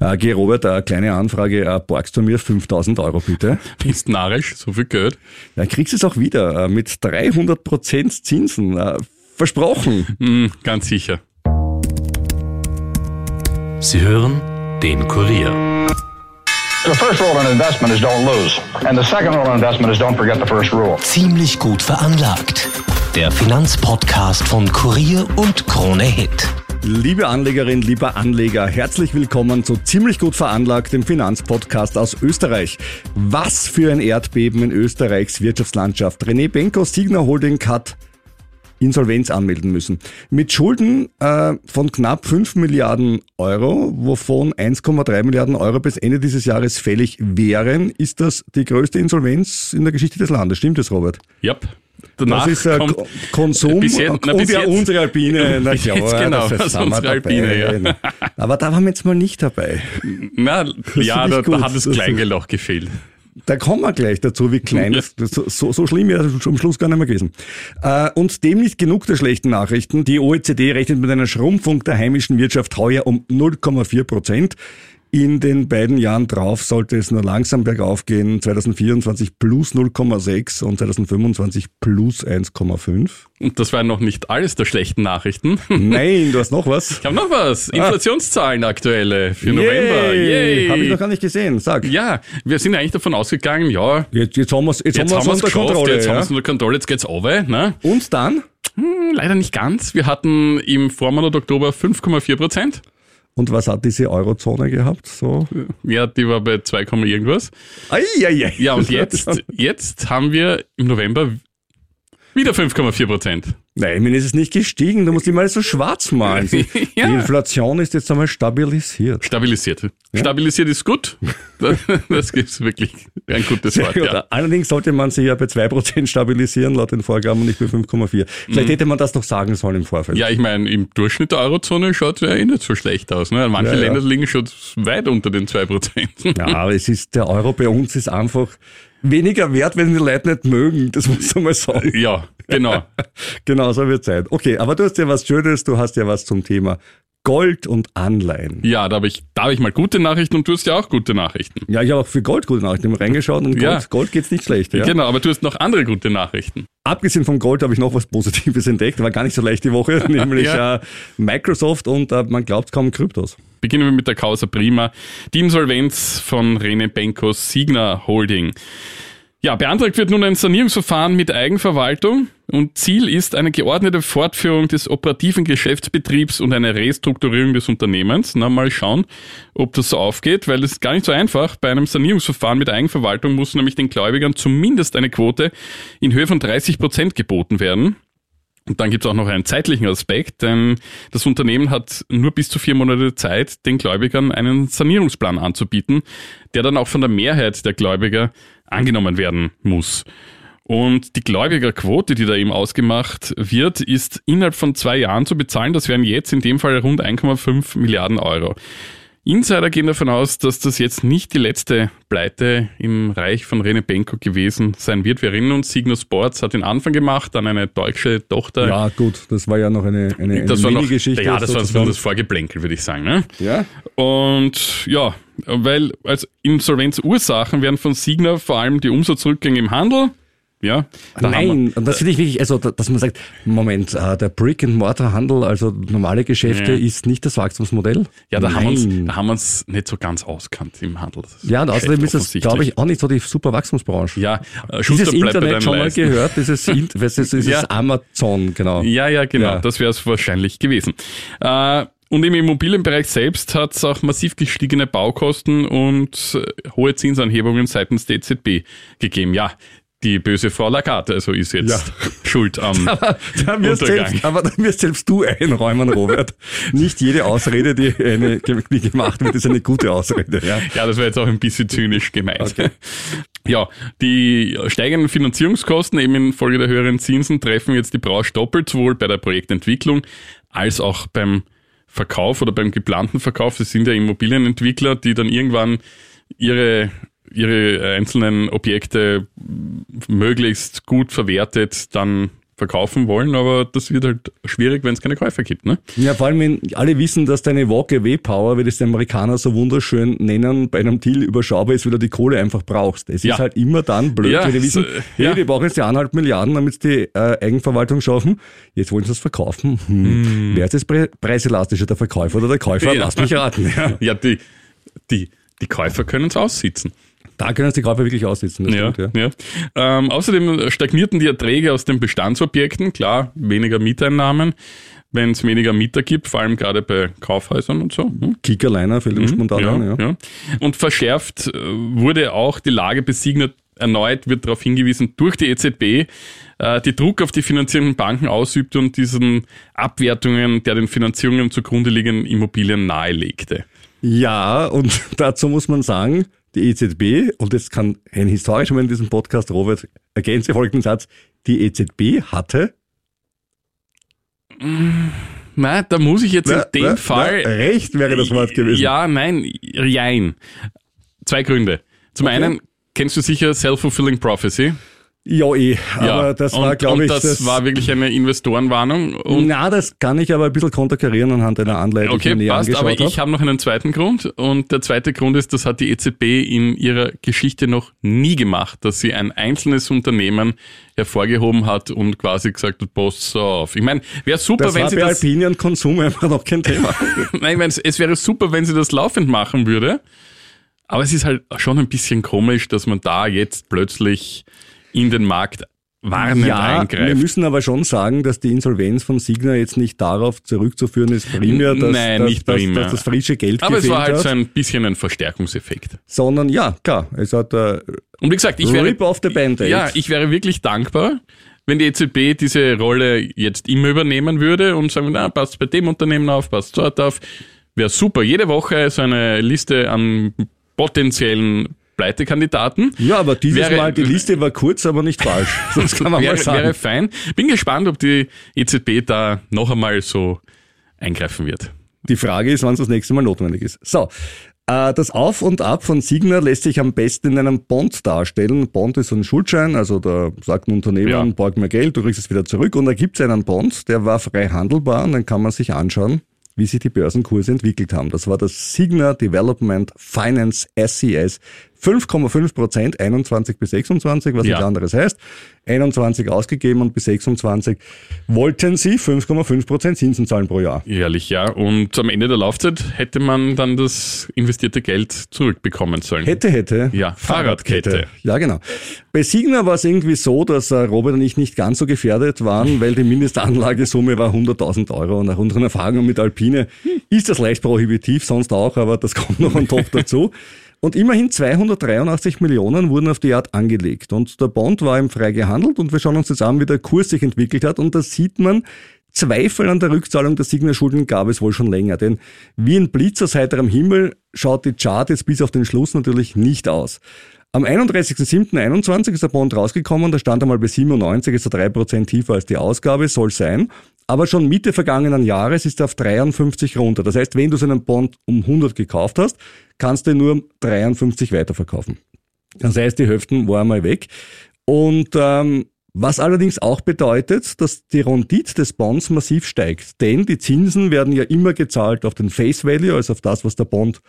Äh, geh Robert, eine kleine Anfrage, äh, borgst du mir 5000 Euro bitte? Bist narrisch, so viel Geld. Dann kriegst du es auch wieder äh, mit 300 Prozent Zinsen. Äh, versprochen. Hm, ganz sicher. Sie hören den Kurier. The first rule in investment is don't lose. And the second rule in investment is don't forget the first rule. Ziemlich gut veranlagt. Der Finanzpodcast von Kurier und Krone Hit. Liebe Anlegerin, lieber Anleger, herzlich willkommen zu ziemlich gut veranlagt, dem Finanzpodcast aus Österreich. Was für ein Erdbeben in Österreichs Wirtschaftslandschaft. René Benko, Signer Holding hat Insolvenz anmelden müssen. Mit Schulden äh, von knapp 5 Milliarden Euro, wovon 1,3 Milliarden Euro bis Ende dieses Jahres fällig wären, ist das die größte Insolvenz in der Geschichte des Landes. Stimmt das, Robert? Yep. Danach das ist äh, kommt Konsum bis jetzt, na, und ja jetzt, unsere Alpine. Na klar, jetzt genau, das das wir unsere Alpine, dabei. Aber da waren wir jetzt mal nicht dabei. Na, ja, finde da, da hat das Das- Kleingeld auch gefehlt. Da kommen wir gleich dazu, wie klein das, so, so, schlimm ist es am Schluss gar nicht mehr gewesen. Äh, und dem nicht genug der schlechten Nachrichten. Die OECD rechnet mit einer Schrumpfung der heimischen Wirtschaft heuer um 0,4 Prozent. In den beiden Jahren drauf sollte es nur langsam bergauf gehen. 2024 plus 0,6 und 2025 plus 1,5. Und das waren noch nicht alles der schlechten Nachrichten. Nein, du hast noch was. Ich habe noch was. Inflationszahlen aktuelle für November. Yay. Habe ich noch gar nicht gesehen. Sag. Ja, wir sind eigentlich davon ausgegangen, ja, Jetzt, jetzt haben wir es jetzt jetzt haben haben wir wir es es unter geschafft, Kontrolle. jetzt haben wir ja? es unter Kontrolle, jetzt geht's over. Ne? Und dann? Hm, Leider nicht ganz. Wir hatten im Vormonat Oktober 5,4 Prozent. Und was hat diese Eurozone gehabt? So. Ja, die war bei 2, Komma irgendwas. Ai, ai, ai. Ja, und jetzt, jetzt haben wir im November wieder 5,4 Prozent. Nein, mir ist es nicht gestiegen. Du musst immer alles so schwarz malen. Die Ja. Inflation ist jetzt einmal stabilisiert. Stabilisiert. Stabilisiert ist gut. Das, das ist wirklich ein gutes Wort. Ja. Allerdings sollte man sich ja bei 2% stabilisieren, laut den Vorgaben, und nicht bei 5,4. Vielleicht hätte man das noch sagen sollen im Vorfeld. Mhm. Ja, ich meine, im Durchschnitt der Eurozone schaut es ja eh nicht so schlecht aus. Ne? Manche Ja, ja. Länder liegen schon weit unter den 2%. Ja, aber es ist, der Euro bei uns ist einfach weniger wert, wenn die Leute nicht mögen. Das muss man mal sagen. Ja, genau. Genau, so wird sein. Okay, aber du hast ja was Schönes, du hast ja was zum Thema Gold und Anleihen. Ja, da habe ich, da hab ich mal gute Nachrichten und du hast ja auch gute Nachrichten. Ja, ich habe auch für Gold gute Nachrichten reingeschaut und Gold, Ja. Gold geht's nicht schlecht. Ja? Genau, aber du hast noch andere gute Nachrichten. Abgesehen vom Gold habe ich noch was Positives entdeckt, war gar nicht so leicht die Woche, nämlich Ja. äh, Microsoft und äh, man glaubt kaum Kryptos. Beginnen wir mit der Causa Prima. Die Insolvenz von Rene Benkos Signa Holding. Ja, beantragt wird nun ein Sanierungsverfahren mit Eigenverwaltung und Ziel ist eine geordnete Fortführung des operativen Geschäftsbetriebs und eine Restrukturierung des Unternehmens. Na, mal schauen, ob das so aufgeht, weil das ist gar nicht so einfach. Bei einem Sanierungsverfahren mit Eigenverwaltung muss nämlich den Gläubigern zumindest eine Quote in Höhe von 30 Prozent geboten werden. Und dann gibt es auch noch einen zeitlichen Aspekt, denn das Unternehmen hat nur bis zu vier Monate Zeit, den Gläubigern einen Sanierungsplan anzubieten, der dann auch von der Mehrheit der Gläubiger angenommen werden muss. Und die Gläubigerquote, die da eben ausgemacht wird, ist innerhalb von zwei Jahren zu bezahlen. Das wären jetzt in dem Fall rund 1,5 Milliarden Euro. Insider gehen davon aus, dass das jetzt nicht die letzte Pleite im Reich von Rene Benko gewesen sein wird. Wir erinnern uns, Signo Sports hat den Anfang gemacht, dann eine deutsche Tochter. Ja, gut, das war ja noch eine, eine, eine das war noch, Mini-Geschichte. ja, das war so sozusagen. das Vorgeplänkel, würde ich sagen. Ne? Ja? Und ja, weil als Insolvenzursachen werden von Signa vor allem die Umsatzrückgänge im Handel. Ja, Nein, und das finde ich wirklich, also da- dass man sagt, Moment, äh, der Brick-and-Mortar-Handel, also normale Geschäfte, Ja. ist nicht das Wachstumsmodell? ja, da haben, wir uns, Nein. haben wir uns nicht so ganz auskannt im Handel. Ja, und außerdem ist das, offensichtlich. glaube ich, auch nicht so die super Wachstumsbranche. Ja, äh, Dieses Schuster bei Internet schon mal gehört, dieses, ist, dieses Ja. Amazon, genau. Ja, ja, genau. Ja. Das wäre es wahrscheinlich gewesen. Äh, und im Immobilienbereich selbst hat es auch massiv gestiegene Baukosten und äh, hohe Zinsanhebungen seitens der EZB gegeben. Ja, die böse Frau Lagarde also ist jetzt Ja. schuld am Da wirst Untergang. selbst, aber da wirst selbst du einräumen, Robert. Nicht jede Ausrede, die, eine, die gemacht wird, ist eine gute Ausrede. Ja. Ja, das war jetzt auch ein bisschen zynisch gemeint. Ja, die steigenden Finanzierungskosten eben infolge der höheren Zinsen treffen jetzt die Branche doppelt, sowohl bei der Projektentwicklung als auch beim Verkauf oder beim geplanten Verkauf. Das sind ja Immobilienentwickler, die dann irgendwann ihre ihre einzelnen Objekte möglichst gut verwertet dann verkaufen wollen, aber das wird halt schwierig, wenn es keine Käufer gibt. Ne? Ja, vor allem, wenn alle wissen, dass deine Walk-Away-Power, wie das die Amerikaner so wunderschön nennen, bei einem Deal überschaubar ist, weil du die Kohle einfach brauchst. Es Ja. ist halt immer dann blöd, Ja, wenn die wissen, hey, ja. die brauchen jetzt die eineinhalb Milliarden, damit sie die äh, Eigenverwaltung schaffen. Jetzt wollen sie es verkaufen. Hm. Wer ist jetzt pre preiselastischer, der Verkäufer oder der Käufer? Ja. Lass mich raten. Ja. Ja, die, die, die Käufer können es aussitzen. Da können es die Käufer wirklich aussitzen. Ja, stimmt, ja. Ähm, außerdem stagnierten die Erträge aus den Bestandsobjekten, klar, weniger Mieteinnahmen, wenn es weniger Mieter gibt, vor allem gerade bei Kaufhäusern und so. Hm? Kickerliner fällt mir spontan Ja, an. Ja. ja. Und verschärft äh, wurde auch die Lage besiegnet. Erneut wird darauf hingewiesen, durch die EZB, äh, die Druck auf die finanzierenden Banken ausübte und diesen Abwertungen der den Finanzierungen zugrunde liegenden Immobilien nahelegte. Ja, und dazu muss man sagen, die EZB, und das kann ein historischer Mann in diesem Podcast, Robert, ergänze folgenden Satz, die EZB hatte Na, da muss ich jetzt in Na, dem na, Fall. na, recht wäre das Wort gewesen. Ja, nein, jein. Zwei Gründe. Zum Okay. einen kennst du sicher Self-Fulfilling Prophecy. Ja, eh. Ja, Aber das war, und, glaube und ich, das, war wirklich eine Investorenwarnung. Und na, das kann ich aber ein bisschen konterkarieren anhand einer Anleitung, die ich Okay, näher passt, aber ich habe. noch einen zweiten Grund und der zweite Grund ist, das hat die EZB in ihrer Geschichte noch nie gemacht, dass sie ein einzelnes Unternehmen hervorgehoben hat und quasi gesagt hat, pass auf. Ich meine, wäre super, Das wenn war sie bei das, Alpine und Konsum einfach noch kein Thema. nein, ich meine, es- es wäre super, wenn sie das laufend machen würde, aber es ist halt schon ein bisschen komisch, dass man da jetzt plötzlich in den Markt warnend ja, wir eingreift. müssen aber schon sagen, dass die Insolvenz von Signa jetzt nicht darauf zurückzuführen ist, primär, dass, Nein, dass, nicht dass, primär. dass das frische Geld aber es war halt hat, so ein bisschen ein Verstärkungseffekt. sondern ja, klar, es hat äh, Und wie gesagt, ich wäre, Rip Band-Aid. Ja, ich wäre wirklich dankbar, wenn die EZB diese Rolle jetzt immer übernehmen würde und sagen, na, passt bei dem Unternehmen auf, passt dort auf. Wäre super. Jede Woche so eine Liste an potenziellen Pleitekandidaten. Ja, aber dieses Wäre- Mal, die Liste war kurz, aber nicht falsch. Das kann man mal wäre, sagen. wäre fein. Bin gespannt, ob die EZB da noch einmal so eingreifen wird. Die Frage ist, wann es das nächste Mal notwendig ist. So, äh, das Auf und Ab von Signa lässt sich am besten in einem Bond darstellen. Bond ist so ein Schuldschein, also da sagt ein Unternehmen, Ja. borg mir Geld, du kriegst es wieder zurück. Und da gibt es einen Bond, der war frei handelbar und dann kann man sich anschauen, wie sich die Börsenkurse entwickelt haben. Das war das Signa Development Finance SCS. 5,5 Prozent, 21 bis 26, was Ja. nichts anderes heißt. 21 ausgegeben und bis 26 wollten sie 5,5 Prozent Zinsen zahlen pro Jahr. Ehrlich, ja. Und am Ende der Laufzeit hätte man dann das investierte Geld zurückbekommen sollen. Hätte, hätte. Ja, Fahrradkette. Ja, genau. Bei Signa war es irgendwie so, dass äh, Robert und ich nicht ganz so gefährdet waren, weil die Mindestanlagesumme war 100.000 Euro. Und nach unseren Erfahrungen mit Alpine ist das leicht prohibitiv, sonst auch, aber das kommt noch on top dazu. Und immerhin 283 Millionen wurden auf die Art angelegt. Und der Bond war im frei gehandelt und wir schauen uns jetzt an, wie der Kurs sich entwickelt hat. Und da sieht man, Zweifel an der Rückzahlung der Signa-Schulden gab es wohl schon länger. Denn wie ein Blitz aus heiterem Himmel schaut die Chart jetzt bis auf den Schluss natürlich nicht aus. Am 31.07.21 ist der Bond rausgekommen, da stand einmal bei 97, ist er 3% tiefer als die Ausgabe, soll sein. Aber schon Mitte vergangenen Jahres ist er auf 53 runter. Das heißt, wenn du so einen Bond um 100 gekauft hast, kannst du ihn nur um 53 weiterverkaufen. Das heißt, die Hälften war einmal weg. Und ähm, was allerdings auch bedeutet, dass die Rendite des Bonds massiv steigt. Denn die Zinsen werden ja immer gezahlt auf den Face Value, also auf das, was der Bond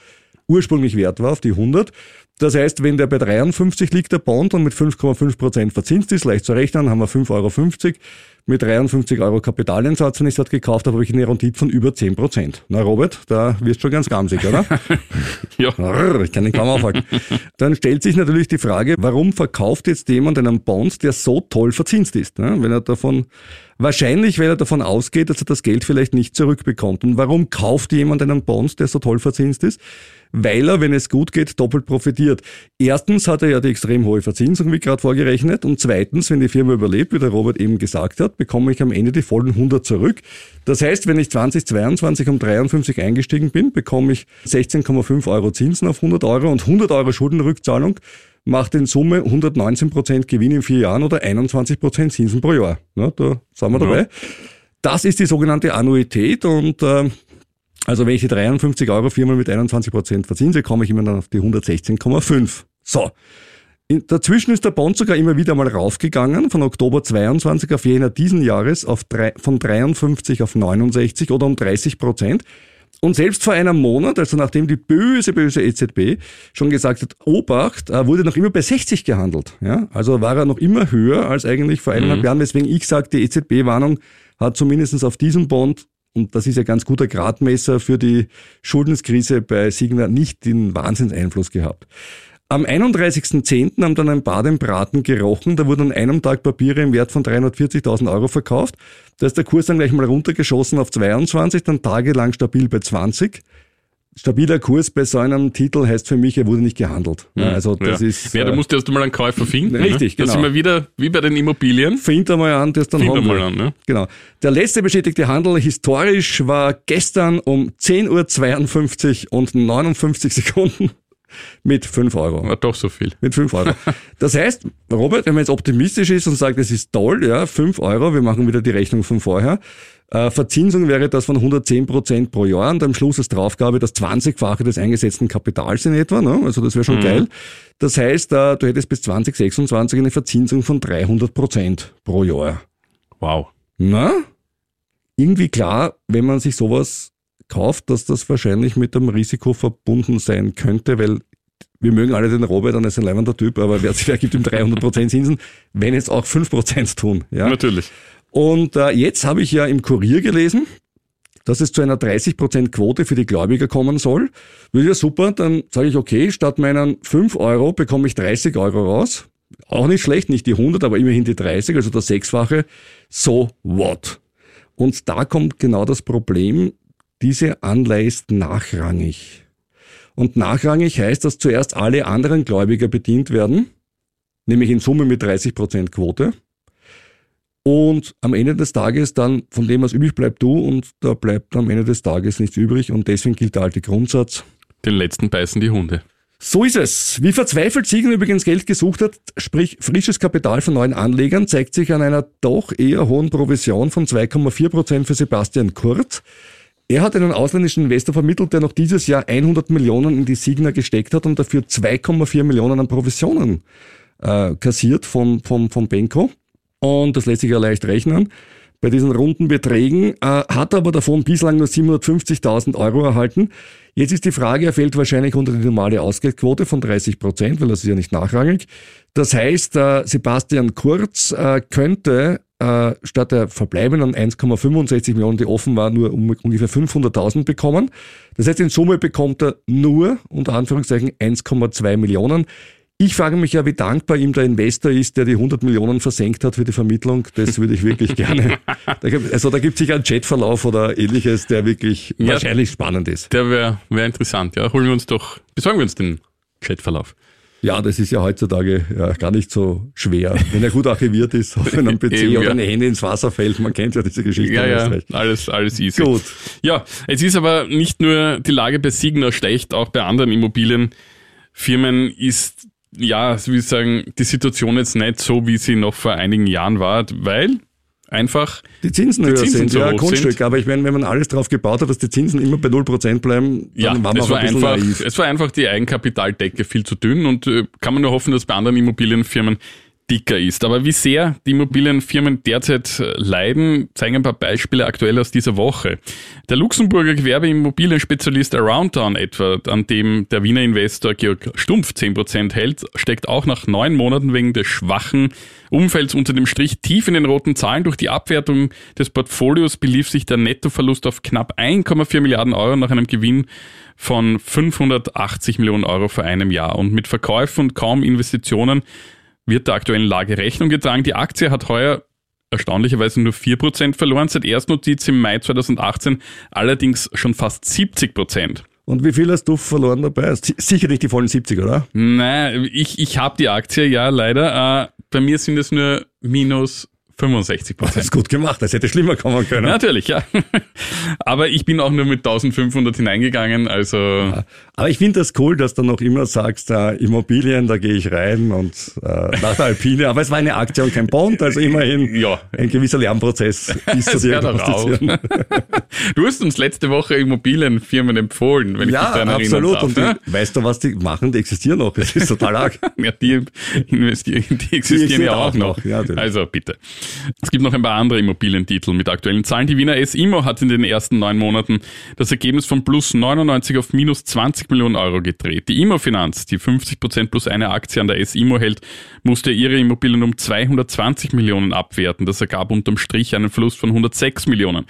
ursprünglich wert war, auf die 100. Das heißt, wenn der bei 53 liegt, der Bond, und mit 5,5 Prozent verzinst ist, leicht zu rechnen, haben wir 5,50 Euro. Mit 53 Euro Kapitaleinsatz, wenn ich es dort gekauft habe, habe ich eine Rendite von über 10%. Prozent. Na Robert, da wirst du schon ganz gamsig, oder? Ja. Rrr, Ich kann ihn kaum aufhalten. Dann stellt sich natürlich die Frage, warum verkauft jetzt jemand einen Bond, der so toll verzinst ist? Ne? Wenn er davon, wahrscheinlich, weil er davon ausgeht, dass er das Geld vielleicht nicht zurückbekommt. Und warum kauft jemand einen Bond, der so toll verzinst ist? Weil er, wenn es gut geht, doppelt profitiert. Erstens hat er ja die extrem hohe Verzinsung, wie gerade vorgerechnet. Und zweitens, wenn die Firma überlebt, wie der Robert eben gesagt hat, bekomme ich am Ende die vollen 100 zurück. Das heißt, wenn ich 2022 um 53 eingestiegen bin, bekomme ich 16,5 Euro Zinsen auf 100 Euro und 100 Euro Schuldenrückzahlung macht in Summe 119 Prozent Gewinn in vier Jahren oder 21 Prozent Zinsen pro Jahr. Ja, da sind wir Ja. dabei. Das ist die sogenannte Annuität und äh, also wenn ich die 53 Euro viermal mit 21 Prozent verzinse, komme ich immer dann auf die 116,5. So. In, dazwischen ist der Bond sogar immer wieder mal raufgegangen, von Oktober 22 auf Jänner diesen Jahres auf drei, von 53 auf 69 oder um 30 Prozent. Und selbst vor einem Monat, also nachdem die böse, böse EZB schon gesagt hat, Obacht, äh, wurde noch immer bei 60 gehandelt. Ja? Also war er noch immer höher als eigentlich vor eineinhalb mhm. Jahren, weswegen ich sage, die EZB-Warnung hat zumindest auf diesem Bond, und das ist ja ganz guter Gradmesser für die Schuldenskrise bei Signa, nicht den Wahnsinnseinfluss gehabt. Am 31.10. haben dann ein paar den Braten gerochen. Da wurden an einem Tag Papiere im Wert von 340.000 Euro verkauft. Da ist der Kurs dann gleich mal runtergeschossen auf 22, dann tagelang stabil bei 20 stabiler Kurs bei so einem Titel heißt für mich, er wurde nicht gehandelt. Ja, also das ja. ist. Ja, da musst du erst einmal einen Käufer finden. Ne? Richtig, ne? genau. Da sind wir wieder wie bei den Immobilien. Find einmal an, das dann Find mal an, ne? Genau. Der letzte bestätigte Handel historisch war gestern um 10.52 Uhr und 59 Sekunden. Mit 5 Euro. War doch so viel. Mit 5 Euro. Das heißt, Robert, wenn man jetzt optimistisch ist und sagt, es ist toll, ja, 5 Euro, wir machen wieder die Rechnung von vorher. Äh, Verzinsung wäre das von 110 Prozent pro Jahr und am Schluss ist Draufgabe das 20-fache des eingesetzten Kapitals in etwa. Ne? Also das wäre schon mhm. geil. Das heißt, äh, du hättest bis 2026 eine Verzinsung von 300 Prozent pro Jahr. Wow. Na? Irgendwie klar, wenn man sich sowas kauft, dass das wahrscheinlich mit dem Risiko verbunden sein könnte, weil wir mögen alle den Robert, dann ist ein leibender Typ, aber wer, wer gibt ihm 300% Zinsen, wenn es auch 5% tun? Ja? Natürlich. Und äh, jetzt habe ich ja im Kurier gelesen, dass es zu einer 30% Quote für die Gläubiger kommen soll. Würde ja super, dann sage ich, okay, statt meinen 5 Euro bekomme ich 30 Euro raus. Auch nicht schlecht, nicht die 100, aber immerhin die 30, also das Sechsfache. So what? Und da kommt genau das Problem, diese Anleihe ist nachrangig. Und nachrangig heißt, dass zuerst alle anderen Gläubiger bedient werden, nämlich in Summe mit 30% Quote. Und am Ende des Tages dann von dem, was übrig bleibt, du und da bleibt am Ende des Tages nichts übrig und deswegen gilt der alte Grundsatz. Den letzten beißen die Hunde. So ist es. Wie verzweifelt Siegen übrigens Geld gesucht hat, sprich frisches Kapital von neuen Anlegern, zeigt sich an einer doch eher hohen Provision von 2,4 Prozent für Sebastian Kurz. Er hat einen ausländischen Investor vermittelt, der noch dieses Jahr 100 Millionen in die Signa gesteckt hat und dafür 2,4 Millionen an Provisionen äh, kassiert vom, vom, vom Benko. Und das lässt sich ja leicht rechnen. Bei diesen runden Beträgen äh, hat aber davon bislang nur 750.000 Euro erhalten. Jetzt ist die Frage, er fällt wahrscheinlich unter die normale Ausgeldquote von 30 Prozent, weil das ist ja nicht nachrangig. Das heißt, äh, Sebastian Kurz äh, könnte äh, statt der verbleibenden 1,65 Millionen, die offen war, nur um ungefähr 500.000 bekommen. Das heißt, in Summe bekommt er nur, unter Anführungszeichen, 1,2 Millionen. Ich frage mich ja, wie dankbar ihm der Investor ist, der die 100 Millionen versenkt hat für die Vermittlung. Das würde ich wirklich gerne. also da gibt es sicher einen Chatverlauf oder ähnliches, der wirklich ja, wahrscheinlich spannend ist. Der wäre wär interessant. Ja, holen wir uns doch, besorgen wir uns den Chatverlauf. Ja, das ist ja heutzutage ja, gar nicht so schwer. Wenn er gut archiviert ist auf einem PC Eben, oder ja. eine Hände ins Wasser fällt, man kennt ja diese Geschichte. Ja, ja, alles, alles easy. Gut. Ja, es ist aber nicht nur die Lage bei Signer schlecht, auch bei anderen Immobilienfirmen ist, ja, wie sagen, die Situation jetzt nicht so, wie sie noch vor einigen Jahren war, weil einfach die Zinsen die höher Zinsen sind, so ja, Grundstück. Sind. Aber ich meine, wenn man alles darauf gebaut hat, dass die Zinsen immer bei 0% bleiben, dann ja, war man es war ein einfach, naiv. Es war einfach die Eigenkapitaldecke viel zu dünn und äh, kann man nur hoffen, dass bei anderen Immobilienfirmen dicker ist. Aber wie sehr die Immobilienfirmen derzeit äh, leiden, zeigen ein paar Beispiele aktuell aus dieser Woche. Der Luxemburger Gewerbeimmobilienspezialist Aroundtown etwa, an dem der Wiener Investor Georg Stumpf 10% hält, steckt auch nach neun Monaten wegen des schwachen Umfelds unter dem Strich tief in den roten Zahlen. Durch die Abwertung des Portfolios belief sich der Nettoverlust auf knapp 1,4 Milliarden Euro nach einem Gewinn von 580 Millionen Euro vor einem Jahr. Und mit Verkäufen und kaum Investitionen wird der aktuellen Lage Rechnung getragen. Die Aktie hat heuer erstaunlicherweise nur 4% verloren, seit Erstnotiz im Mai 2018 allerdings schon fast 70%. Und wie viel hast du verloren dabei? Sicher nicht die vollen 70, oder? Nein, ich, ich habe die Aktie, ja, leider. Äh, bei mir sind es nur minus 65 Das Prozent. ist gut gemacht, das hätte schlimmer kommen können. Natürlich, ja. Aber ich bin auch nur mit 1500 hineingegangen, also Aber ich finde das cool, dass du noch immer sagst, äh, Immobilien, da gehe ich rein und äh, nach der Alpine, aber es war eine Aktie und kein Bond, also immerhin Ja. ein gewisser Lernprozess ist zu diagnostizieren. du hast uns letzte Woche Immobilienfirmen empfohlen, wenn ich Ja, dich daran absolut. darf. und ne? die, weißt du, was die machen? Die existieren noch. Das ist total arg. Ja, die, investieren, die existieren existieren ja auch noch. noch, ja, also bitte. Es gibt noch ein paar andere Immobilientitel mit aktuellen Zahlen. Die Wiener S-Immo hat in den ersten neun Monaten das Ergebnis von plus 99 auf minus 20 Millionen Euro gedreht. Die Immofinanz, die 50 Prozent plus eine Aktie an der S-Immo hält, musste ihre Immobilien um 220 Millionen abwerten. Das ergab unterm Strich einen Verlust von 106 Millionen.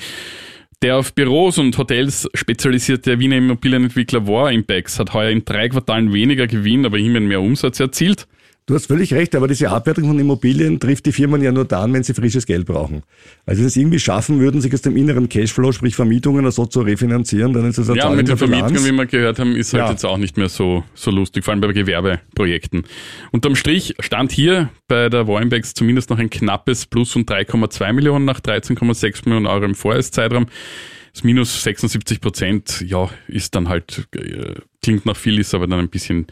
Der auf Büros und Hotels spezialisierte Wiener Immobilienentwickler War Impacts hat heuer in drei Quartalen weniger Gewinn, aber immerhin mehr Umsatz erzielt. Du hast völlig recht, aber diese Abwertung von Immobilien trifft die Firmen ja nur dann, wenn sie frisches Geld brauchen. Also wenn sie es irgendwie schaffen würden, sich aus dem inneren Cashflow, sprich Vermietungen oder so zu refinanzieren, dann ist das eine Ja, mit den der. Vermietungen, wie wir gehört haben, ist halt Ja. jetzt auch nicht mehr so, so lustig, vor allem bei Gewerbeprojekten. Unterm Strich stand hier bei der Warrenbecks zumindest noch ein knappes Plus von 3,2 Millionen nach 13,6 Millionen Euro im Vorjahreszeitraum. Das Minus 76 Prozent, ja, ist dann halt, äh, klingt nach viel, ist aber dann ein bisschen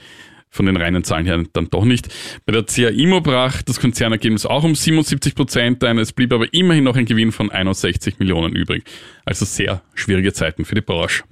von den reinen Zahlen her dann doch nicht. Bei der CA Immo brach das Konzernergebnis auch um 77 Prozent ein. Es blieb aber immerhin noch ein Gewinn von 61 Millionen übrig. Also sehr schwierige Zeiten für die Branche.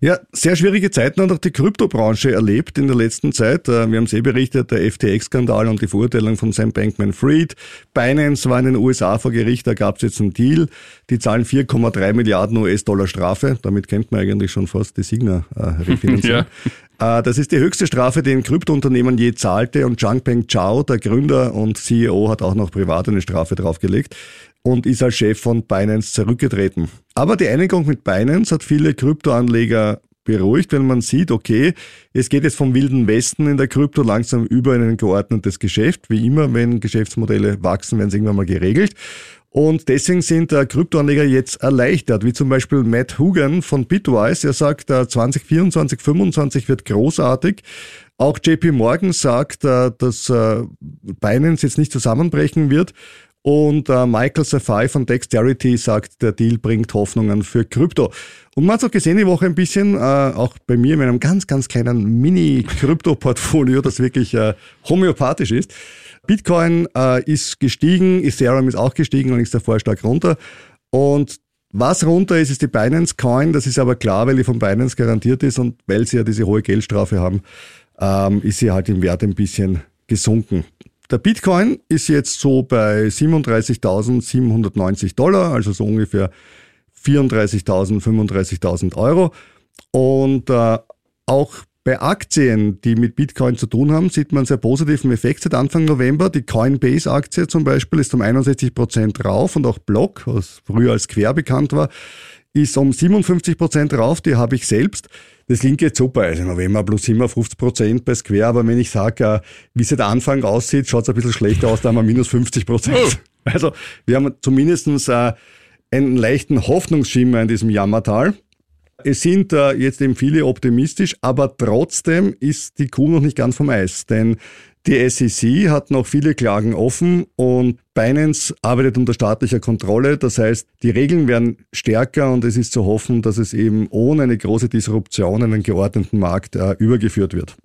Ja, sehr schwierige Zeiten hat auch die Kryptobranche erlebt in der letzten Zeit. Äh, Wir haben es eh berichtet, der FTX-Skandal und die Verurteilung von Sam Bankman-Fried. Binance war in den USA vor Gericht, da gab es jetzt einen Deal. Die zahlen 4,3 Milliarden US-Dollar Strafe. Damit kennt man eigentlich schon fast die Signa äh, refinanzieren. Äh, Das ist die höchste Strafe, die ein Kryptounternehmen je zahlte. Und Changpeng Zhao, der Gründer und CEO, hat auch noch privat eine Strafe draufgelegt und ist als Chef von Binance zurückgetreten. Aber die Einigung mit Binance hat viele Kryptoanleger beruhigt, wenn man sieht, okay, es geht jetzt vom wilden Westen in der Krypto langsam über in ein geordnetes Geschäft. Wie immer, wenn Geschäftsmodelle wachsen, werden sie irgendwann mal geregelt. Und deswegen sind äh, Kryptoanleger jetzt erleichtert, wie zum Beispiel Matt Hugan von Bitwise. Er sagt, äh, 2024, 2025 wird großartig. Auch JP Morgan sagt, äh, dass äh, Binance jetzt nicht zusammenbrechen wird. Und äh, Michael Safai von Dexterity sagt, der Deal bringt Hoffnungen für Krypto. Und man hat auch gesehen die Woche ein bisschen, äh, auch bei mir in meinem ganz, ganz kleinen Mini-Krypto-Portfolio, das wirklich äh, homöopathisch ist. Bitcoin äh, ist gestiegen, Ethereum ist auch gestiegen und ist davor stark runter. Und was runter ist, ist die Binance Coin. Das ist aber klar, weil die von Binance garantiert ist und weil sie ja diese hohe Geldstrafe haben, ähm, ist sie halt im Wert ein bisschen gesunken. Der Bitcoin ist jetzt so bei 37.790 Dollar, also so ungefähr 34.000, 35.000 Euro. Und äh, auch bei Aktien, die mit Bitcoin zu tun haben, sieht man einen sehr positiven Effekt seit Anfang November. Die Coinbase-Aktie zum Beispiel ist um 61 Prozent rauf und auch Block, was früher als Quer bekannt war, ist um 57 Prozent rauf. Die habe ich selbst. Das klingt jetzt super. Also November plus 57 Prozent bei Square. Aber wenn ich sage, äh, wie es seit Anfang aussieht, schaut es ein bisschen schlechter aus. Da haben wir minus 50 Prozent. Also wir haben zumindestens äh, einen leichten Hoffnungsschimmer in diesem Jammertal. Es sind äh, jetzt eben viele optimistisch, aber trotzdem ist die Kuh noch nicht ganz vom Eis, denn die SEC hat noch viele Klagen offen und Binance arbeitet unter staatlicher Kontrolle. Das heißt, die Regeln werden stärker und es ist zu hoffen, dass es eben ohne eine große Disruption in einen geordneten Markt äh, übergeführt wird.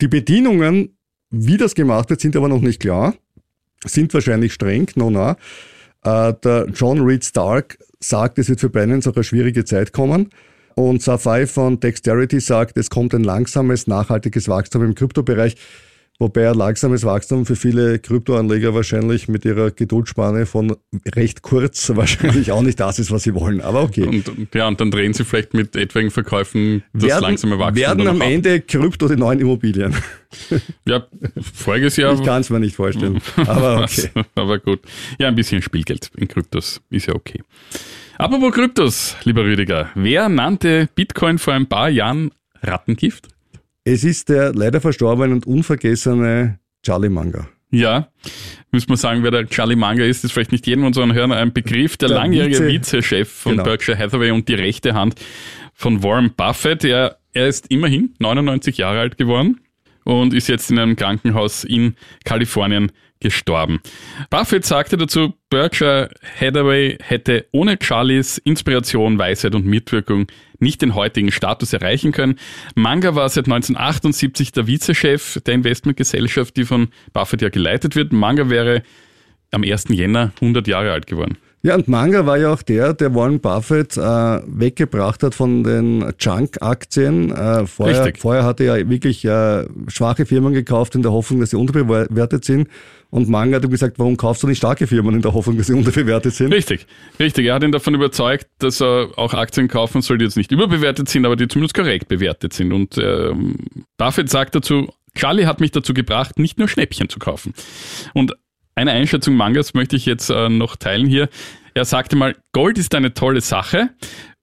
Die Bedienungen, wie das gemacht wird, sind aber noch nicht klar, sind wahrscheinlich streng, no, na. Äh, der John Reed Stark sagt, es wird für Binance auch eine schwierige Zeit kommen. Und Safai von Dexterity sagt, es kommt ein langsames, nachhaltiges Wachstum im Kryptobereich. Wobei ein langsames Wachstum für viele Kryptoanleger wahrscheinlich mit ihrer Geduldsspanne von recht kurz wahrscheinlich auch nicht das ist, was sie wollen. Aber okay. Und, ja, und dann drehen sie vielleicht mit etwaigen Verkäufen das langsame Wachstum. werden am ab. Ende Krypto die neuen Immobilien. Ja, voriges Jahr. Ich kann es mir nicht vorstellen. Aber okay. Aber gut. Ja, ein bisschen Spielgeld in Kryptos ist ja okay. Apropos Kryptos, lieber Rüdiger. Wer nannte Bitcoin vor ein paar Jahren Rattengift? Es ist der leider verstorbene und unvergessene Charlie Munger. Ja, müssen wir sagen, wer der Charlie Munger ist, ist vielleicht nicht jedem unserer Hörer ein Begriff. Der, Der langjährige Vize- Vizechef von Genau. Berkshire Hathaway und die rechte Hand von Warren Buffett. Er, er ist immerhin 99 Jahre alt geworden. Und ist jetzt in einem Krankenhaus in Kalifornien gestorben. Buffett sagte dazu, Berkshire Hathaway hätte ohne Charlies Inspiration, Weisheit und Mitwirkung nicht den heutigen Status erreichen können. Manga war seit 1978 der Vizechef der Investmentgesellschaft, die von Buffett ja geleitet wird. Manga wäre am 1. Jänner 100 Jahre alt geworden. Ja, und Manga war ja auch der, der Warren Buffett äh, weggebracht hat von den Junk-Aktien. Äh, vorher, Richtig. vorher hat er ja wirklich äh, schwache Firmen gekauft in der Hoffnung, dass sie unterbewertet sind. Und Manga hat ihm gesagt, warum kaufst du nicht starke Firmen in der Hoffnung, dass sie unterbewertet sind? Richtig, richtig. Er hat ihn davon überzeugt, dass er auch Aktien kaufen soll, die jetzt nicht überbewertet sind, aber die zumindest korrekt bewertet sind. Und ähm, Buffett sagt dazu, Charlie hat mich dazu gebracht, nicht nur Schnäppchen zu kaufen. Und eine Einschätzung Mangas möchte ich jetzt äh, noch teilen hier. Er sagte mal, Gold ist eine tolle Sache,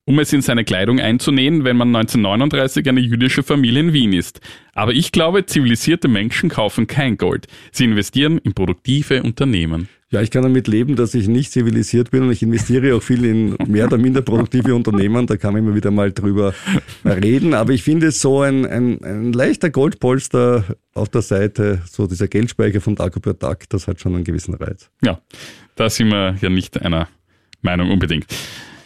um es in seine Kleidung einzunähen, wenn man 1939 eine jüdische Familie in Wien ist. Aber ich glaube, zivilisierte Menschen kaufen kein Gold. Sie investieren in produktive Unternehmen. Ja, ich kann damit leben, dass ich nicht zivilisiert bin und ich investiere auch viel in mehr oder minder produktive Unternehmen. Da kann man immer wieder mal drüber reden. Aber ich finde so ein, ein, ein leichter Goldpolster auf der Seite, so dieser Geldspeicher von Dagobert Duck, das hat schon einen gewissen Reiz. Ja, da sind wir ja nicht einer Meinung unbedingt.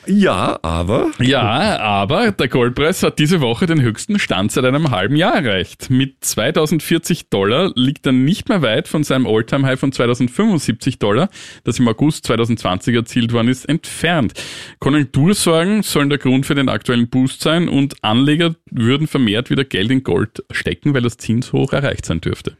Ja, aber Ja, aber der Goldpreis hat diese Woche den höchsten Stand seit einem halben Jahr erreicht. Mit 2040 Dollar liegt er nicht mehr weit von seinem Alltime-High von 2075 Dollar, das im August 2020 erzielt worden ist, entfernt. Konjunktursorgen sollen der Grund für den aktuellen Boost sein und Anleger würden vermehrt wieder Geld in Gold stecken, weil das Zinshoch erreicht sein dürfte.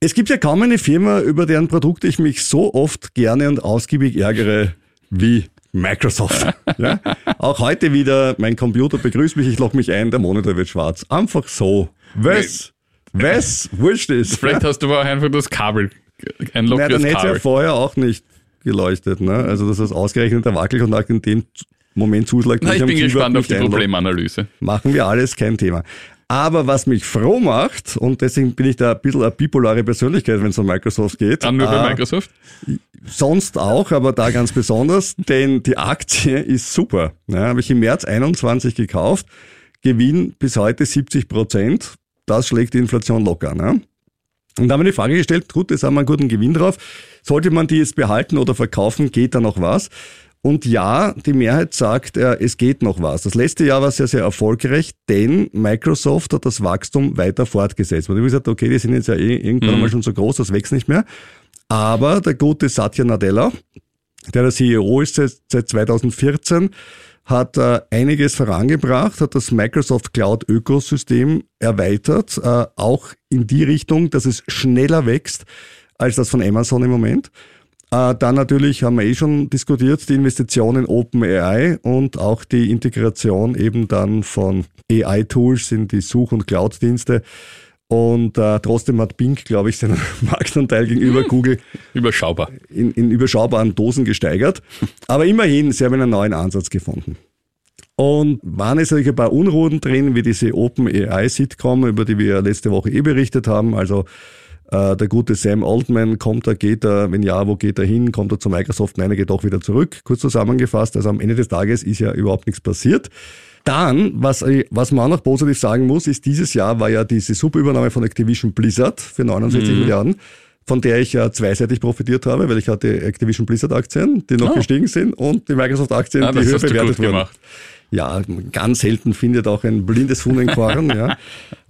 es gibt ja kaum eine Firma, über deren Produkte ich mich so oft gerne und ausgiebig ärgere wie Microsoft. Ja? Auch heute wieder, mein Computer begrüßt mich, ich logge mich ein, der Monitor wird schwarz. Einfach so. Was? Was? Wurscht ist. Vielleicht hast du aber auch einfach das Kabel, ein Nein, dann hätte es ja Kabel. vorher auch nicht geleuchtet. Ne? Also, das ausgerechnet der Wackelkontakt in dem Moment zuschlägt. Na, ich bin gespannt auf die einlogge. Problemanalyse. Machen wir alles, kein Thema. Aber was mich froh macht, und deswegen bin ich da ein bisschen eine bipolare Persönlichkeit, wenn es um Microsoft geht. Dann nur bei äh, Microsoft? Sonst auch, aber da ganz besonders, denn die Aktie ist super. Ja, habe ich im März 21 gekauft, Gewinn bis heute 70 Prozent. Das schlägt die Inflation locker. Ne? Und da haben wir die Frage gestellt, gut, jetzt haben wir einen guten Gewinn drauf. Sollte man die jetzt behalten oder verkaufen, geht da noch was? Und ja, die Mehrheit sagt, äh, es geht noch was. Das letzte Jahr war sehr, sehr erfolgreich, denn Microsoft hat das Wachstum weiter fortgesetzt. Man hat gesagt, okay, die sind jetzt ja eh irgendwann mal schon so groß, das wächst nicht mehr. Aber der gute Satya Nadella, der der CEO ist seit, seit 2014, hat äh, einiges vorangebracht, hat das Microsoft Cloud Ökosystem erweitert, äh, auch in die Richtung, dass es schneller wächst als das von Amazon im Moment. Äh, dann natürlich haben wir eh schon diskutiert, die Investition in OpenAI und auch die Integration eben dann von AI-Tools in die Such- und Cloud-Dienste. Und äh, trotzdem hat Bing, glaube ich, seinen Marktanteil gegenüber Google Überschaubar. in, in überschaubaren Dosen gesteigert. Aber immerhin, sie haben einen neuen Ansatz gefunden. Und waren es natürlich ein paar Unruhen drin, wie diese Open AI Sitcom, über die wir letzte Woche eh berichtet haben. Also äh, der gute Sam Altman kommt er, geht er, wenn ja, wo geht er hin? Kommt er zu Microsoft? Nein, er geht doch wieder zurück. Kurz zusammengefasst, also am Ende des Tages ist ja überhaupt nichts passiert. Dann, was, was man auch noch positiv sagen muss, ist, dieses Jahr war ja diese Superübernahme von Activision Blizzard für 69 Mhm. Milliarden, von der ich ja zweiseitig profitiert habe, weil ich hatte Activision Blizzard Aktien, die noch Oh. gestiegen sind und die Microsoft Aktien, Ah, die höher bewertet wurden. gemacht. Ja, ganz selten findet auch ein blindes Huhn ein Korn, ja.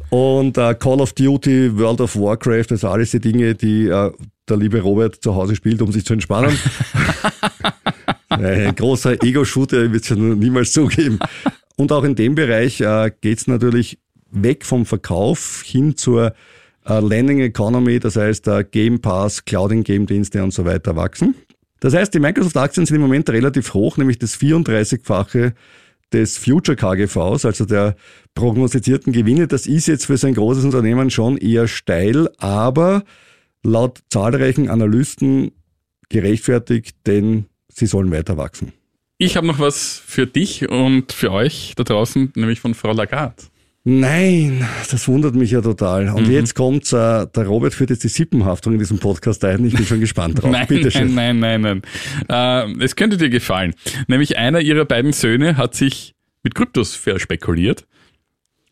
Und äh, Call of Duty, World of Warcraft, also alles die Dinge, die äh, der liebe Robert zu Hause spielt, um sich zu entspannen. ein großer Ego-Shooter wird es ja niemals zugeben. Und auch in dem Bereich äh, geht es natürlich weg vom Verkauf hin zur äh, Landing Economy, das heißt äh, Game Pass, Clouding-Game-Dienste und so weiter wachsen. Das heißt, die Microsoft-Aktien sind im Moment relativ hoch, nämlich das 34-fache des Future KGVs, also der prognostizierten Gewinne. Das ist jetzt für so ein großes Unternehmen schon eher steil, aber laut zahlreichen Analysten gerechtfertigt, denn sie sollen weiter wachsen. Ich habe noch was für dich und für euch da draußen, nämlich von Frau Lagarde. Nein, das wundert mich ja total. Und Mhm. jetzt kommt's, äh, der Robert führt jetzt die Sippenhaftung in diesem Podcast ein. Ich bin schon gespannt drauf. Nein, Bitte nein, schön. nein, nein, nein. Äh, es könnte dir gefallen. Nämlich einer ihrer beiden Söhne hat sich mit Kryptos verspekuliert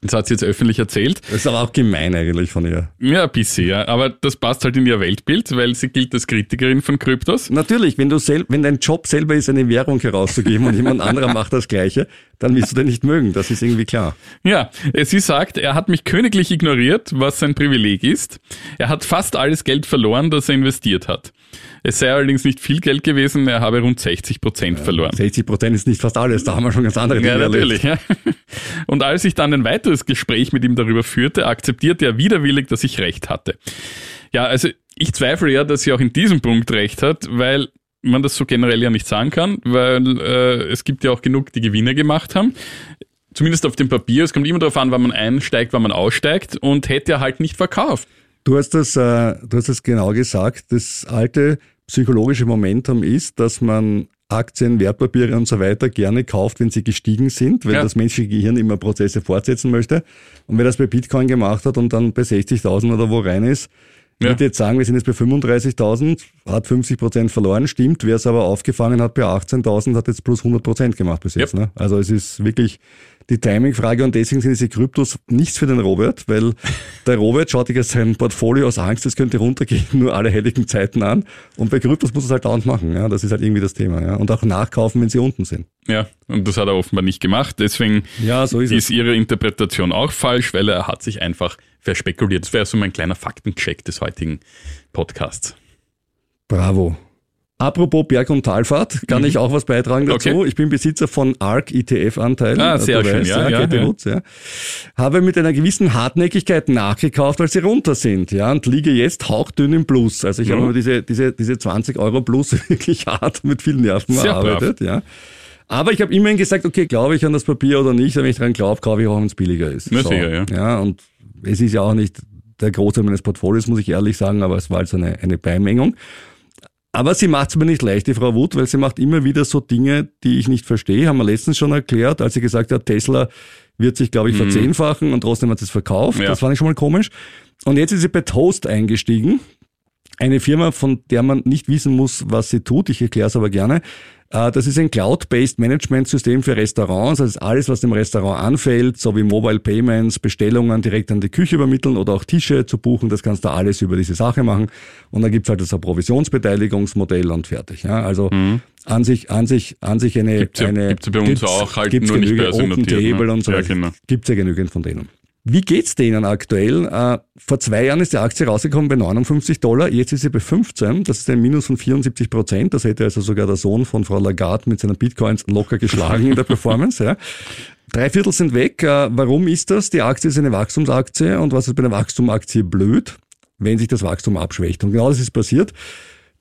Das hat sie jetzt öffentlich erzählt. Das ist aber auch gemein eigentlich von ihr. Ja, ein bisschen, ja. Aber das passt halt in ihr Weltbild, weil sie gilt als Kritikerin von Kryptos. Natürlich, wenn du sel wenn dein Job selber ist, eine Währung herauszugeben und jemand anderer macht das Gleiche, dann wirst du den nicht mögen. Das ist irgendwie klar. Ja, sie sagt, er hat mich königlich ignoriert, was sein Privileg ist. Er hat fast alles Geld verloren, das er investiert hat. Es sei allerdings nicht viel Geld gewesen, er habe rund 60 Prozent verloren. 60 Prozent ist nicht fast alles, da haben wir schon ganz andere Dinge Ja, natürlich. Ja. Und als ich dann ein weiteres Gespräch mit ihm darüber führte, akzeptierte er widerwillig, dass ich recht hatte. Ja, also ich zweifle ja, dass sie auch in diesem Punkt recht hat, weil man das so generell ja nicht sagen kann, weil äh, es gibt ja auch genug, die Gewinne gemacht haben. Zumindest auf dem Papier. Es kommt immer darauf an, wann man einsteigt, wann man aussteigt und hätte er halt nicht verkauft. Du hast das, äh, du hast das genau gesagt. Das alte psychologische Momentum ist, dass man Aktien, Wertpapiere und so weiter gerne kauft, wenn sie gestiegen sind, weil Ja. das menschliche Gehirn immer Prozesse fortsetzen möchte. Und wer das bei Bitcoin gemacht hat und dann bei 60.000 oder wo rein ist, Ja. würde jetzt sagen, wir sind jetzt bei 35.000, hat 50 Prozent verloren, stimmt. Wer es aber aufgefangen hat bei 18.000, hat jetzt plus 100 Prozent gemacht bis jetzt. Yep. Ne? Also es ist wirklich die Timing-Frage und deswegen sind diese Kryptos nichts für den Robert, weil der Robert schaut sich jetzt sein Portfolio aus Angst, es könnte runtergehen, nur alle heiligen Zeiten an. Und bei Kryptos muss es halt dauernd machen. Ja? Das ist halt irgendwie das Thema. Ja? Und auch nachkaufen, wenn sie unten sind. Ja, und das hat er offenbar nicht gemacht. Deswegen Ja, so ist ist ihre Interpretation auch falsch, weil er hat sich einfach verspekuliert. Das wäre so mein kleiner Faktencheck des heutigen Podcasts. Bravo. Apropos Berg- und Talfahrt, kann ich auch was beitragen dazu. Mhm. Okay. Ich bin Besitzer von ARC ETF-Anteilen. Ah, sehr schön, ja, ja, Kette ja. Woods, ja. Habe mit einer gewissen Hartnäckigkeit nachgekauft, als sie runter sind, ja, und liege jetzt hauchdünn im Plus. Also ich Ja. habe diese, diese, diese 20 Euro Plus wirklich hart mit vielen Nerven Sehr erarbeitet, ja. Aber ich habe immerhin gesagt, okay, glaube ich an das Papier oder nicht, wenn ich dran glaube, kaufe ich auch, wenn es billiger ist. Na, sicher, ja. Ja, und es ist ja auch nicht der Großteil meines Portfolios, muss ich ehrlich sagen, aber es war also eine, eine Beimengung. Aber sie macht es mir nicht leicht, die Frau Wood, weil sie macht immer wieder so Dinge, die ich nicht verstehe. Haben wir letztens schon erklärt, als sie gesagt hat, Tesla wird sich, glaube ich, verzehnfachen und trotzdem hat sie es verkauft. Ja. Das fand ich schon mal komisch. Und jetzt ist sie bei Toast eingestiegen. Eine Firma, von der man nicht wissen muss, was sie tut. Ich erkläre es aber gerne. Äh, Das ist ein Cloud-based Management-System für Restaurants. Das ist alles, was dem Restaurant anfällt, so wie Mobile Payments, Bestellungen direkt an die Küche übermitteln oder auch Tische zu buchen. Das kannst du alles über diese Sache machen. Und dann gibt's halt das Provisionsbeteiligungsmodell und fertig. Ja, also an sich, an sich, an sich eine, Mhm. Gibt's ja- eine gibt's ja bei uns auch, halt gibt's nur nicht genügend börsennotiert, Open Table ne? und so Ja, genau. Gibt's ja genügend von denen. Wie geht's denen aktuell? Äh, vor zwei Jahren ist die Aktie rausgekommen bei 59 Dollar, jetzt ist sie bei 15. Das ist ein Minus von 74 Prozent. Das hätte also sogar der Sohn von Frau Lagarde mit seinen Bitcoins locker geschlagen in der Performance. Ja. Drei Viertel sind weg. Äh, warum ist das? Die Aktie ist eine Wachstumsaktie und was ist bei einer Wachstumsaktie blöd? Wenn sich das Wachstum abschwächt. Und genau das ist passiert.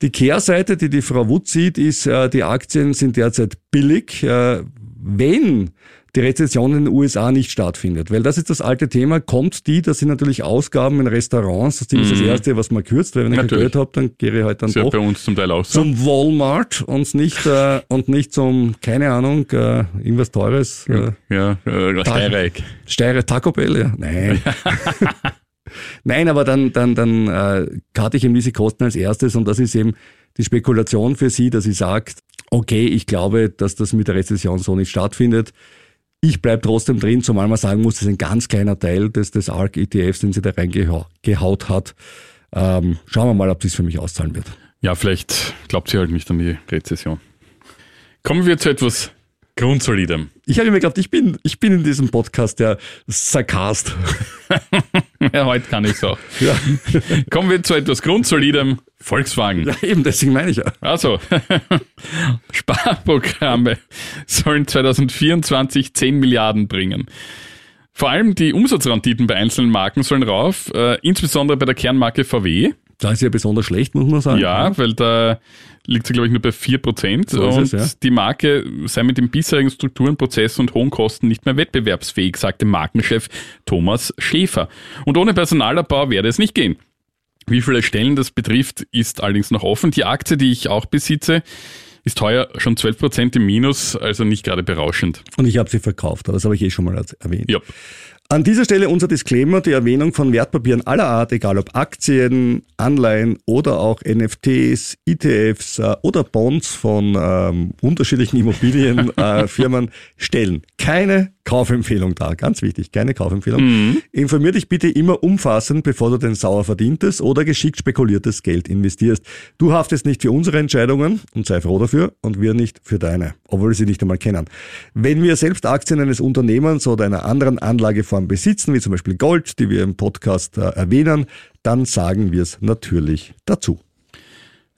Die Kehrseite, die die Frau Wood sieht, ist, äh, die Aktien sind derzeit billig, wenn die Rezession in den USA nicht stattfindet. Weil das ist das alte Thema. Kommt die, das sind natürlich Ausgaben in Restaurants. Das ist das Erste, was man kürzt. Weil wenn ich. Geld habe, dann gehe ich halt dann ja doch bei uns zum Teil auch so. zum Walmart und nicht, äh, und nicht zum, keine Ahnung, äh, irgendwas Teures. Äh, Ja, äh, Steireck. Steirer Taco Bell, ja. Nein. Nein, aber dann, dann, dann äh, hatte ich eben diese Kosten als erstes und das ist eben die Spekulation für sie, dass sie sagt, okay, ich glaube, dass das mit der Rezession so nicht stattfindet. Ich bleib trotzdem drin, zumal man sagen muss, das ist ein ganz kleiner Teil des, des ARC-ETFs, den sie da reingehaut hat. Ähm, schauen wir mal, ob das für mich auszahlen wird. Ja, vielleicht glaubt sie halt nicht an die Rezession. Kommen wir zu etwas Grundsolidem. Ich habe mir gedacht, ich bin, ich bin in diesem Podcast der Sarkast. Ja, heute kann ich auch. Ja. Kommen wir zu etwas Grundsolidem. Volkswagen. ja, eben, deswegen meine ich ja. Also, Sparprogramme sollen 2024 10 Milliarden bringen. Vor allem die Umsatzrenditen bei einzelnen Marken sollen rauf, äh, insbesondere bei der Kernmarke VW. Da ist ja besonders schlecht, muss man sagen. Ja, weil da liegt sie, glaube ich, nur bei 4%. So und es, ja. die Marke sei mit den bisherigen Strukturen, Prozessen und hohen Kosten nicht mehr wettbewerbsfähig, sagte Markenchef Thomas Schäfer. Und ohne Personalabbau werde es nicht gehen. Wie viele Stellen das betrifft, ist allerdings noch offen. Die Aktie, die ich auch besitze, ist heuer schon 12% im Minus, also nicht gerade berauschend. Und ich habe sie verkauft, aber das habe ich eh schon mal erwähnt. Ja. An dieser Stelle unser Disclaimer, die Erwähnung von Wertpapieren aller Art, egal ob Aktien, Anleihen oder auch NFTs, ETFs äh, oder Bonds von ähm, unterschiedlichen Immobilienfirmen, äh, stellen keine Kaufempfehlung da, ganz wichtig, keine Kaufempfehlung. Mhm. Informier dich bitte immer umfassend, bevor du dein sauer verdientes oder geschickt spekuliertes Geld investierst. Du haftest nicht für unsere Entscheidungen und sei froh dafür und wir nicht für deine, obwohl wir sie nicht einmal kennen. Wenn wir selbst Aktien eines Unternehmens oder einer anderen Anlageform besitzen, wie zum Beispiel Gold, die wir im Podcast äh, erwähnen, dann sagen wir es natürlich dazu.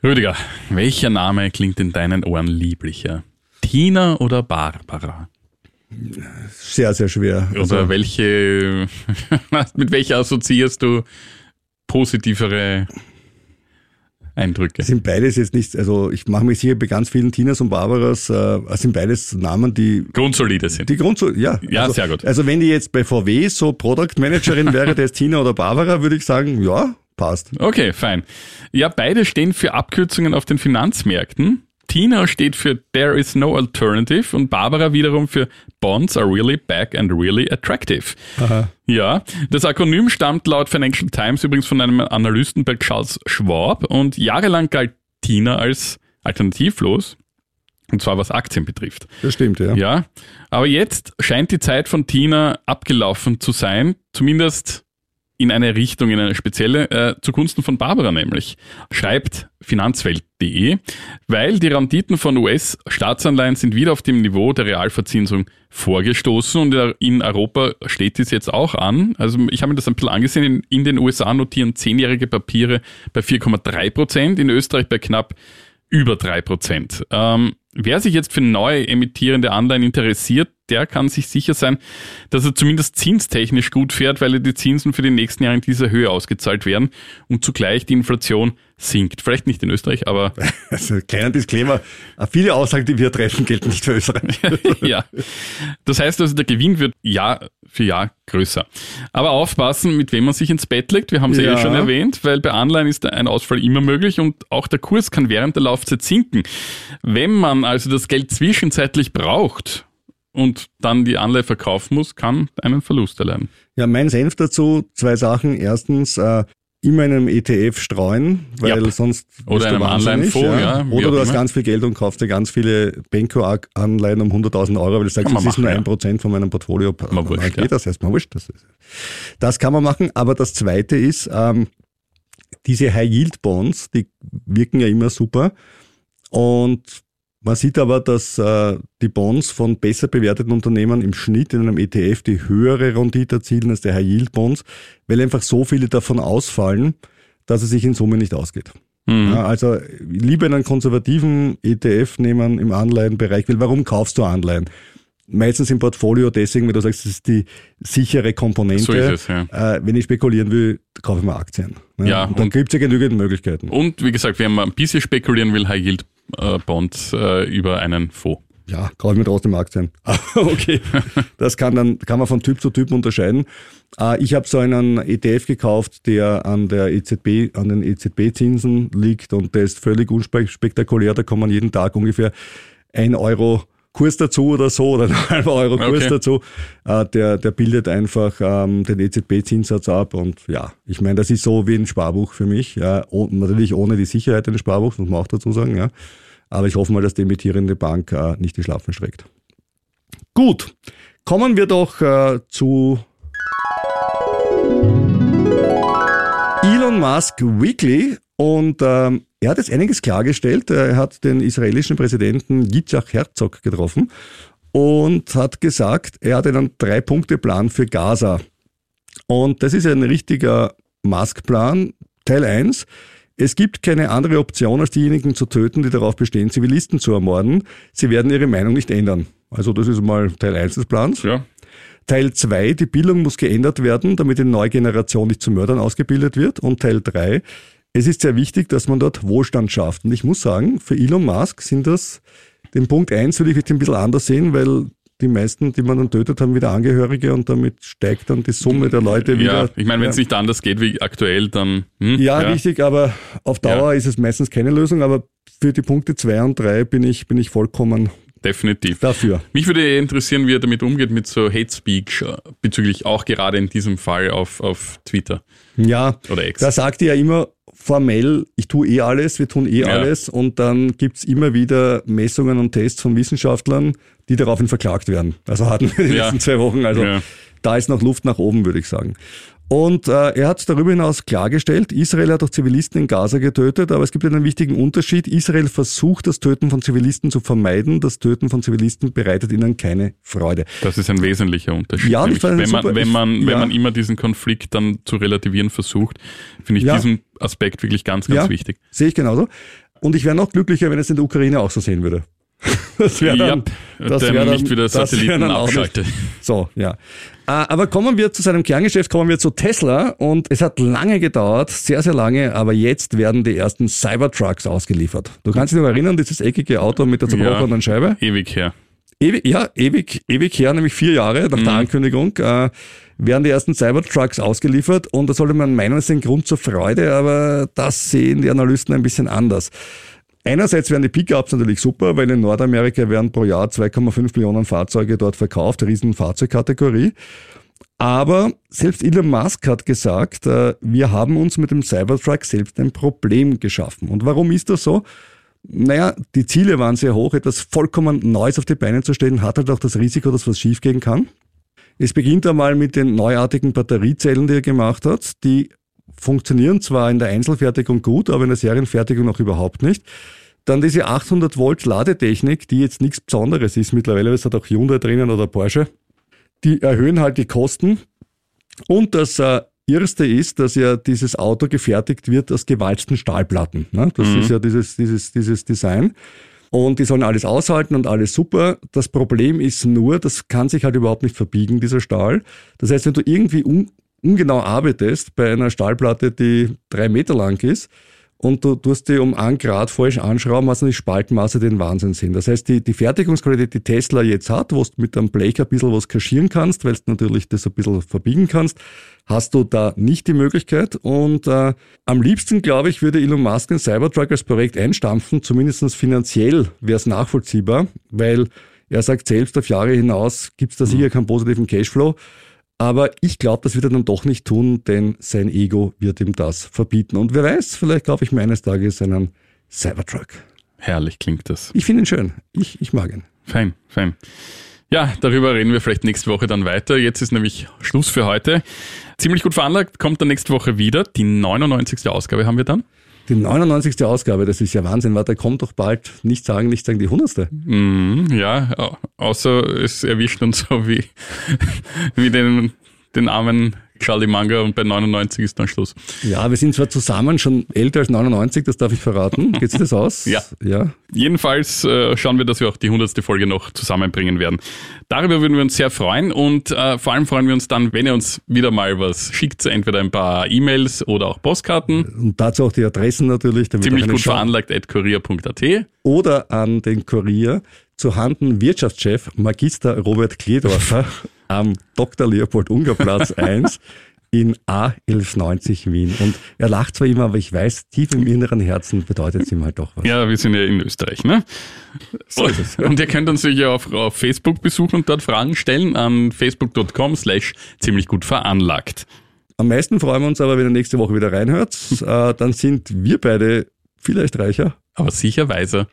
Rüdiger, welcher Name klingt in deinen Ohren lieblicher? Tina oder Barbara? Sehr, sehr schwer. Oder also, welche, mit welcher assoziierst du positivere Eindrücke? Sind beides jetzt nicht, also ich mache mich sicher bei ganz vielen Tinas und Barbaras, äh, sind beides Namen, die grundsolide sind. Die grundsolide, ja. Ja, also, sehr gut. Also wenn die jetzt bei VW so Product Managerin wäre, der ist Tina oder Barbara, würde ich sagen, ja, passt. Okay, fein. Ja, beide stehen für Abkürzungen auf den Finanzmärkten. Tina steht für There is no alternative und Barbara wiederum für Bonds are really back and really attractive. Aha. Ja, das Akronym stammt laut Financial Times übrigens von einem Analysten bei Charles Schwab und jahrelang galt Tina als alternativlos. Und zwar was Aktien betrifft. Das stimmt, ja. Ja, aber jetzt scheint die Zeit von Tina abgelaufen zu sein, zumindest in eine Richtung, in eine spezielle, äh, zugunsten von Barbara nämlich, schreibt finanzwelt.de, weil die Renditen von US-Staatsanleihen sind wieder auf dem Niveau der Realverzinsung vorgestoßen und in Europa steht dies jetzt auch an. Also ich habe mir das ein bisschen angesehen, in, in den USA notieren zehnjährige Papiere bei 4,3 Prozent, in Österreich bei knapp über drei Prozent. Ähm, wer sich jetzt für neu emittierende Anleihen interessiert, der kann sich sicher sein, dass er zumindest zinstechnisch gut fährt, weil die Zinsen für die nächsten Jahre in dieser Höhe ausgezahlt werden und zugleich die Inflation sinkt. Vielleicht nicht in Österreich, aber. Also, kleiner Disclaimer. Viele Aussagen, die wir treffen, gelten nicht für Österreich. ja. Das heißt also, der Gewinn wird Jahr für Jahr größer. Aber aufpassen, mit wem man sich ins Bett legt. Wir haben es ja. eh schon erwähnt, weil bei Anleihen ist ein Ausfall immer möglich und auch der Kurs kann während der Laufzeit sinken. Wenn man also das Geld zwischenzeitlich braucht, und dann die Anleihe verkaufen muss, kann einen Verlust erleiden. Ja, mein Senf dazu, zwei Sachen. Erstens, äh, immer in einem ETF streuen, weil ja. sonst oder einem Anleihenfonds, ja. ja. Oder du hast ganz viel Geld und kaufst dir ganz viele Benko-Anleihen um 100.000 Euro, weil du sagst, das ist nur ein Prozent von meinem Portfolio. Man wurscht, ja. Das heißt, man wurscht. Das, ist, das kann man machen, aber das Zweite ist, ähm, diese High-Yield-Bonds, die wirken ja immer super und man sieht aber, dass äh, die Bonds von besser bewerteten Unternehmen im Schnitt in einem ETF die höhere Rendite erzielen als der High-Yield-Bonds, weil einfach so viele davon ausfallen, dass es sich in Summe nicht ausgeht. Mhm. Ja, also lieber einen konservativen ETF nehmen im Anleihenbereich, weil warum kaufst du Anleihen? Meistens im Portfolio deswegen, weil du sagst, das ist die sichere Komponente. So ist es, ja. Äh, wenn ich spekulieren will, kaufe ich mal Aktien. Ja, ja und dann gibt es ja genügend Möglichkeiten. Und wie gesagt, wenn man ein bisschen spekulieren will, High Yield äh, Bond äh, über einen Fonds. Ja, kaufe ich mir trotzdem Aktien. okay, das kann dann kann man von Typ zu Typ unterscheiden. Äh, ich habe so einen ETF gekauft, der an der EZB, an den EZB-Zinsen liegt und der ist völlig unspektakulär. Da kann man jeden Tag ungefähr ein Euro Kurs dazu oder so oder ein halber Euro Kurs okay. dazu. Äh, der, der bildet einfach ähm, den EZB-Zinssatz ab und ja, ich meine, das ist so wie ein Sparbuch für mich. Ja, und natürlich ohne die Sicherheit eines Sparbuchs, muss man auch dazu sagen. Ja. Aber ich hoffe mal, dass die emittierende Bank äh, nicht die Schlafen streckt. Gut, kommen wir doch äh, zu Elon Musk Weekly und ähm, er hat jetzt einiges klargestellt. Er hat den israelischen Präsidenten Yitzhak Herzog getroffen und hat gesagt, er hat einen Drei-Punkte-Plan für Gaza. Und das ist ein richtiger Musk-Plan. Teil 1. Es gibt keine andere Option, als diejenigen zu töten, die darauf bestehen, Zivilisten zu ermorden. Sie werden ihre Meinung nicht ändern. Also das ist mal Teil 1 des Plans. Ja. Teil 2, die Bildung muss geändert werden, damit die neue Generation nicht zu Mördern ausgebildet wird. Und Teil 3, es ist sehr wichtig, dass man dort Wohlstand schafft. Und ich muss sagen, für Elon Musk sind das, den Punkt eins würde ich jetzt ein bisschen anders sehen, weil die meisten, die man dann tötet, haben wieder Angehörige und damit steigt dann die Summe der Leute wieder. Ja, ich meine, wenn es nicht anders geht wie aktuell, dann. Hm, ja, ja, richtig, aber auf Dauer ja. ist es meistens keine Lösung, aber für die Punkte zwei und drei bin ich, bin ich vollkommen Definitiv. Dafür. Mich würde interessieren, wie er damit umgeht, mit so Hate Speech, äh, bezüglich auch gerade in diesem Fall auf, auf Twitter. Ja, oder X. da sagt er ja immer formell, ich tue eh alles, wir tun eh Ja. alles und dann gibt's immer wieder Messungen und Tests von Wissenschaftlern, die daraufhin verklagt werden. Also hatten wir die Ja. letzten zwei Wochen. Also Ja. da ist noch Luft nach oben, würde ich sagen. Und äh, er hat darüber hinaus klargestellt, Israel hat auch Zivilisten in Gaza getötet, aber es gibt einen wichtigen Unterschied. Israel versucht, das Töten von Zivilisten zu vermeiden. Das Töten von Zivilisten bereitet ihnen keine Freude. Das ist ein wesentlicher Unterschied. Ja, nämlich, wenn, man, super- wenn, man, ich- wenn ja. man immer diesen Konflikt dann zu relativieren versucht, finde ich Ja. diesen Aspekt wirklich ganz, ganz ja, wichtig. Sehe ich genauso. Und ich wäre noch glücklicher, wenn es in der Ukraine auch so sehen würde. Das wäre dann, Ja, das wär dann, nicht wieder Satelliten abschaltet. So, ja. Äh, Aber kommen wir zu seinem Kerngeschäft, kommen wir zu Tesla. Und es hat lange gedauert, sehr, sehr lange, aber jetzt werden die ersten Cybertrucks ausgeliefert. Du kannst dich noch erinnern, dieses eckige Auto mit der zerbrochenen Scheibe? Ewig her. Ewig, ja, ewig, ewig her, nämlich vier Jahre nach der Ankündigung, äh, werden die ersten Cybertrucks ausgeliefert und da sollte man meinen, es ist ein Grund zur Freude, aber das sehen die Analysten ein bisschen anders. Einerseits wären die Pickups natürlich super, weil in Nordamerika werden pro Jahr 2,5 Millionen Fahrzeuge dort verkauft, riesen Fahrzeugkategorie. Aber selbst Elon Musk hat gesagt, äh, wir haben uns mit dem Cybertruck selbst ein Problem geschaffen. Und warum ist das so? Naja, die Ziele waren sehr hoch, etwas vollkommen Neues auf die Beine zu stellen, hat halt auch das Risiko, dass was schiefgehen kann. Es beginnt einmal mit den neuartigen Batteriezellen, die er gemacht hat. Die funktionieren zwar in der Einzelfertigung gut, aber in der Serienfertigung noch überhaupt nicht. Dann diese 800 Volt Ladetechnik, die jetzt nichts Besonderes ist mittlerweile, es hat auch Hyundai drinnen oder Porsche. Die erhöhen halt die Kosten. Und das äh, Erste ist, dass ja dieses Auto gefertigt wird aus gewalzten Stahlplatten. Ne? Das ist ja dieses, dieses, dieses Design. Und die sollen alles aushalten und alles super. Das Problem ist nur, das kann sich halt überhaupt nicht verbiegen, dieser Stahl. Das heißt, wenn du irgendwie un ungenau arbeitest bei einer Stahlplatte, die drei Meter lang ist, und du tust die um einen Grad falsch anschrauben, hast du die Spaltmasse den Wahnsinn sind. Das heißt, die, die Fertigungsqualität, die Tesla jetzt hat, wo du mit einem Blech ein bisschen was kaschieren kannst, weil du natürlich das ein bisschen verbiegen kannst, hast du da nicht die Möglichkeit. Und äh, am liebsten, glaube ich, würde Elon Musk den Cybertruck als Projekt einstampfen, zumindest finanziell wäre es nachvollziehbar, weil er sagt selbst, auf Jahre hinaus gibt es da sicher keinen positiven Cashflow. Aber ich glaube, das wird er dann doch nicht tun, denn sein Ego wird ihm das verbieten. Und wer weiß, vielleicht kaufe ich mir eines Tages einen Cybertruck. Herrlich klingt das. Ich finde ihn schön. Ich, ich mag ihn. Fein, fein. Ja, darüber reden wir vielleicht nächste Woche dann weiter. Jetzt ist nämlich Schluss für heute. Ziemlich gut veranlagt, kommt dann nächste Woche wieder. Die 99. Ausgabe haben wir dann. Die 99. Ausgabe, das ist ja Wahnsinn. Warte, kommt doch bald. Nicht sagen, nicht sagen, die 100. Mhm, ja, au- außer es erwischt uns so wie, wie den, den armen Charlie Manga und bei 99 ist dann Schluss. Ja, wir sind zwar zusammen schon älter als 99, das darf ich verraten. Geht sich das aus? Ja. Ja. Jedenfalls äh, schauen wir, dass wir auch die 100. Folge noch zusammenbringen werden. Darüber würden wir uns sehr freuen und äh, vor allem freuen wir uns dann, wenn ihr uns wieder mal was schickt, entweder ein paar E-Mails oder auch Postkarten. Und dazu auch die Adressen natürlich. Damit Ziemlich gut Schau- veranlagt at kurier.at. Oder an den Kurier zu Handen Wirtschaftschef Magister Robert Kledorfer am Dr. Leopold Unger Platz 1 in A1190 Wien. Und er lacht zwar immer, aber ich weiß, tief im inneren Herzen bedeutet es ihm halt doch was. Ja, wir sind ja in Österreich, ne? So ist es. Und ihr könnt uns sicher auf, auf Facebook besuchen und dort Fragen stellen an facebook.com slash ziemlich gut veranlagt. Am meisten freuen wir uns aber, wenn ihr nächste Woche wieder reinhört. Äh, dann sind wir beide vielleicht reicher. Aber sicher weiser.